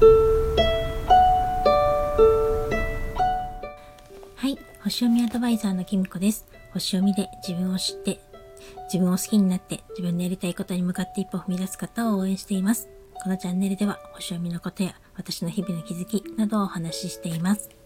はい星読みアドバイザーのきみこです。星読みで自分を知って自分を好きになって自分のやりたいことに向かって一歩踏み出す方を応援しています。このチャンネルでは星読みのことや私の日々の気づきなどをお話ししています。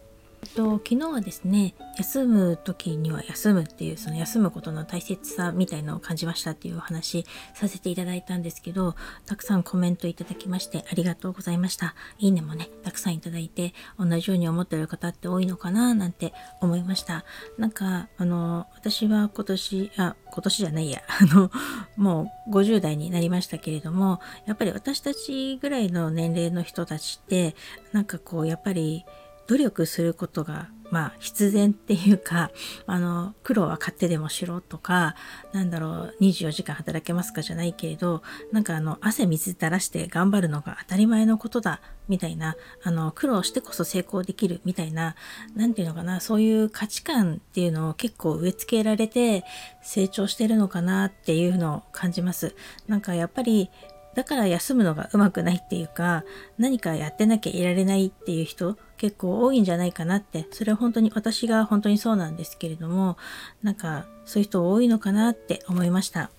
と、昨日はですね、休む時には休むっていう、その休むことの大切さみたいのを感じましたっていうお話させていただいたんですけど、たくさんコメントいただきましてありがとうございました。いいねもね、たくさんいただいて、同じように思ってる方って多いのかななんて思いました。なんか、あの、私は今年、あ、今年じゃないや、あの、もう50代になりましたけれども、やっぱり私たちぐらいの年齢の人たちって、なんかこう、やっぱり、努力することがまあ必然っていうかあの苦労は勝手でもしろとかなんだろう24時間働けますかじゃないけれどなんかあの汗水垂らして頑張るのが当たり前のことだみたいなあの苦労してこそ成功できるみたいな何て言うのかなそういう価値観っていうのを結構植え付けられて成長してるのかなっていうのを感じます。なんかやっぱりだから休むのがうまくないっていうか何かやってなきゃいられないっていう人結構多いんじゃないかなって。それは本当に私が本当にそうなんですけれどもなんかそういう人多いのかなって思いました。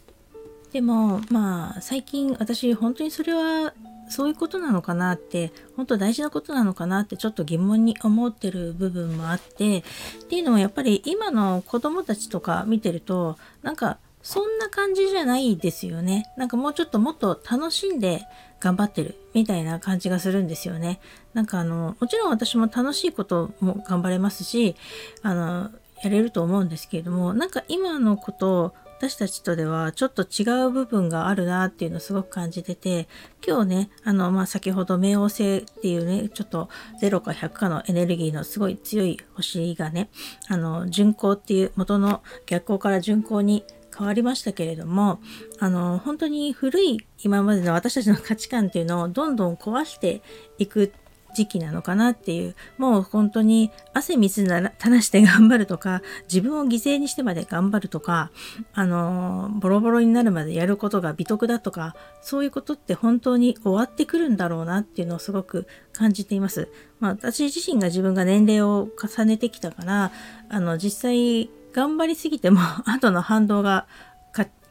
でもまあ最近私本当にそれはそういうことなのかなって本当大事なことなのかなってちょっと疑問に思ってる部分もあってっていうのはやっぱり今の子供たちとか見てるとなんかそんな感じじゃないですよね。なんかもうちょっともっと楽しんで頑張ってるみたいな感じがするんですよね。なんかあの、もちろん私も楽しいことも頑張れますし、あの、やれると思うんですけれども、なんか今のこと私たちとではちょっと違う部分があるなっていうのをすごく感じてて今日ねあの、まあ、先ほど冥王星っていうねちょっと0か100かのエネルギーのすごい強い星がねあの巡行っていう元の逆行から巡行に変わりましたけれどもあの本当に古い今までの私たちの価値観っていうのをどんどん壊していく時期なのかなっていうもう本当に汗水なら垂らして頑張るとか自分を犠牲にしてまで頑張るとかあのボロボロになるまでやることが美徳だとかそういうことって本当に終わってくるんだろうなっていうのをすごく感じています。まあ、私自身が自分が年齢を重ねてきたからあの実際頑張りすぎても後の反動が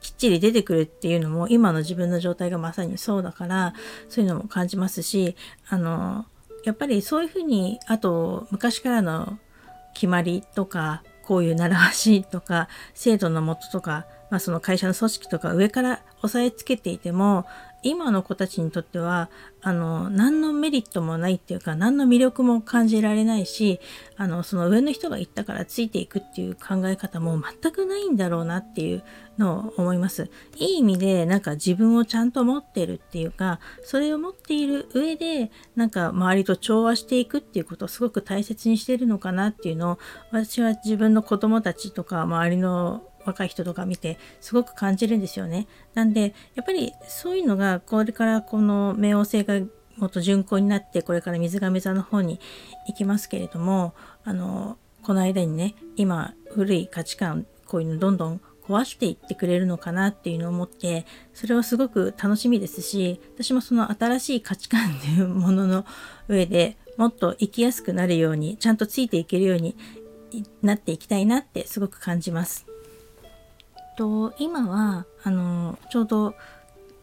きっちり出てくるっていうのも今の自分の状態がまさにそうだからそういうのも感じますしあのやっぱりそういうふうにあと昔からの決まりとかこういう習わしとか制度のもととか、まあ、その会社の組織とか上から押さえつけていても今の子たちにとってはあの何のメリットもないっていうか何の魅力も感じられないしあのその上の人が言ったからついていくっていう考え方も全くないんだろうなっていうのを思います。いい意味でなんか自分をちゃんと持ってるっていうかそれを持っている上でなんか周りと調和していくっていうことをすごく大切にしてるのかなっていうのを私は自分の子供たちとか周りの若い人とか見てすごく感じるんですよね。なんでやっぱりそういうのがこれからこの冥王星がもっと巡行になってこれから水亀座の方に行きますけれどもあのこの間にね今古い価値観こういうのどんどん壊していってくれるのかなっていうのを思ってそれはすごく楽しみですし私もその新しい価値観っていうものの上でもっと生きやすくなるようにちゃんとついていけるようになっていきたいなってすごく感じます。と今はあのちょうど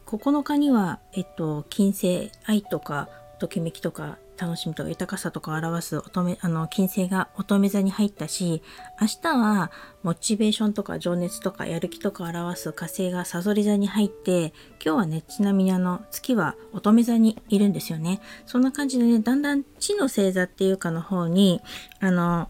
9日には、えっと、金星愛とかときめきとか楽しみとか豊かさとかを表す乙女あの金星が乙女座に入ったし明日はモチベーションとか情熱とかやる気とかを表す火星がさそり座に入って今日はねちなみにあの月は乙女座にいるんですよね。そんな感じでねだんだん地の星座っていうかの方にあの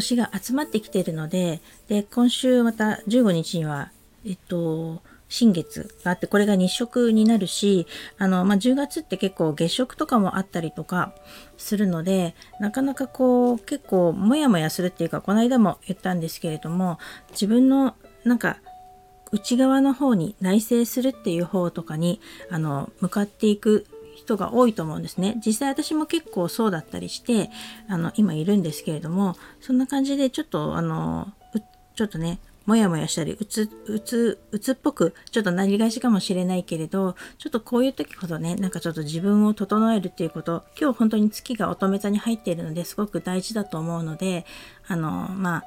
星が集まってきているので、で、今週また15日には、えっと、新月があって、これが日食になるし、あの、まあ、10月って結構月食とかもあったりとかするので、なかなかこう、結構モヤモヤするっていうか、この間も言ったんですけれども、自分のなんか、内側の方に内省するっていう方とかに、あの、向かっていく人が多いと思うんですね。実際私も結構そうだったりしてあの今いるんですけれどもそんな感じでちょっとあのちょっとねモヤモヤしたりうつうつうつっぽくちょっとなりがちかもしれないけれどちょっとこういう時ほどねなんかちょっと自分を整えるっていうこと今日本当に月が乙女座に入っているのですごく大事だと思うのであのまあ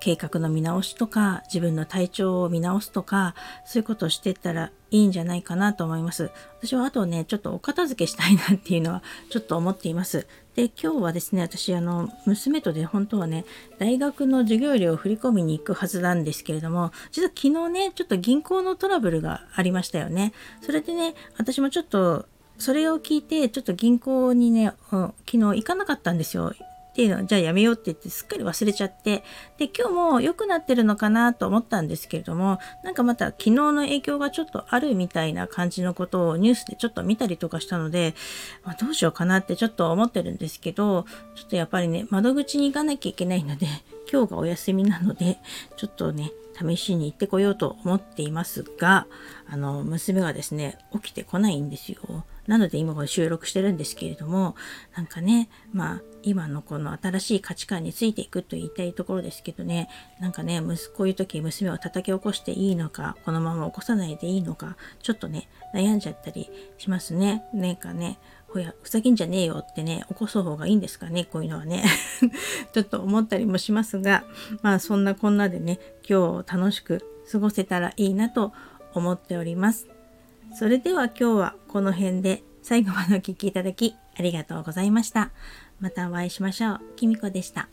計画の見直しとか自分の体調を見直すとかそういうことをしていったらいいんじゃないかなと思います。私はあとねちょっとお片付けしたいなっていうのはちょっと思っています。で今日はですね私あの娘とで本当はね大学の授業料を振り込みに行くはずなんですけれども実は昨日ねちょっと銀行のトラブルがありましたよね。それでね私もちょっとそれを聞いてちょっと銀行にね、昨日行かなかったんですよ。っていうのじゃあやめようって言ってすっかり忘れちゃってで今日も良くなってるのかなと思ったんですけれどもなんかまた昨日の影響がちょっとあるみたいな感じのことをニュースでちょっと見たりとかしたので、まあ、どうしようかなってちょっと思ってるんですけどちょっとやっぱりね窓口に行かなきゃいけないので今日がお休みなのでちょっとね試しに行ってこようと思っていますがあの娘がですね起きてこないんですよ。なので今これ収録してるんですけれども、なんかね、まあ今のこの新しい価値観についていくと言いたいところですけどね、なんかね、こういう時娘を叩き起こしていいのか、このまま起こさないでいいのか、ちょっとね、悩んじゃったりしますね。なんかね、ほや、ふざけんじゃねえよってね、起こす方がいいんですかね、こういうのはね。ちょっと思ったりもしますが、まあそんなこんなでね、今日楽しく過ごせたらいいなと思っております。それでは今日はこの辺で最後までお聴きいただきありがとうございました。またお会いしましょう。きみこでした。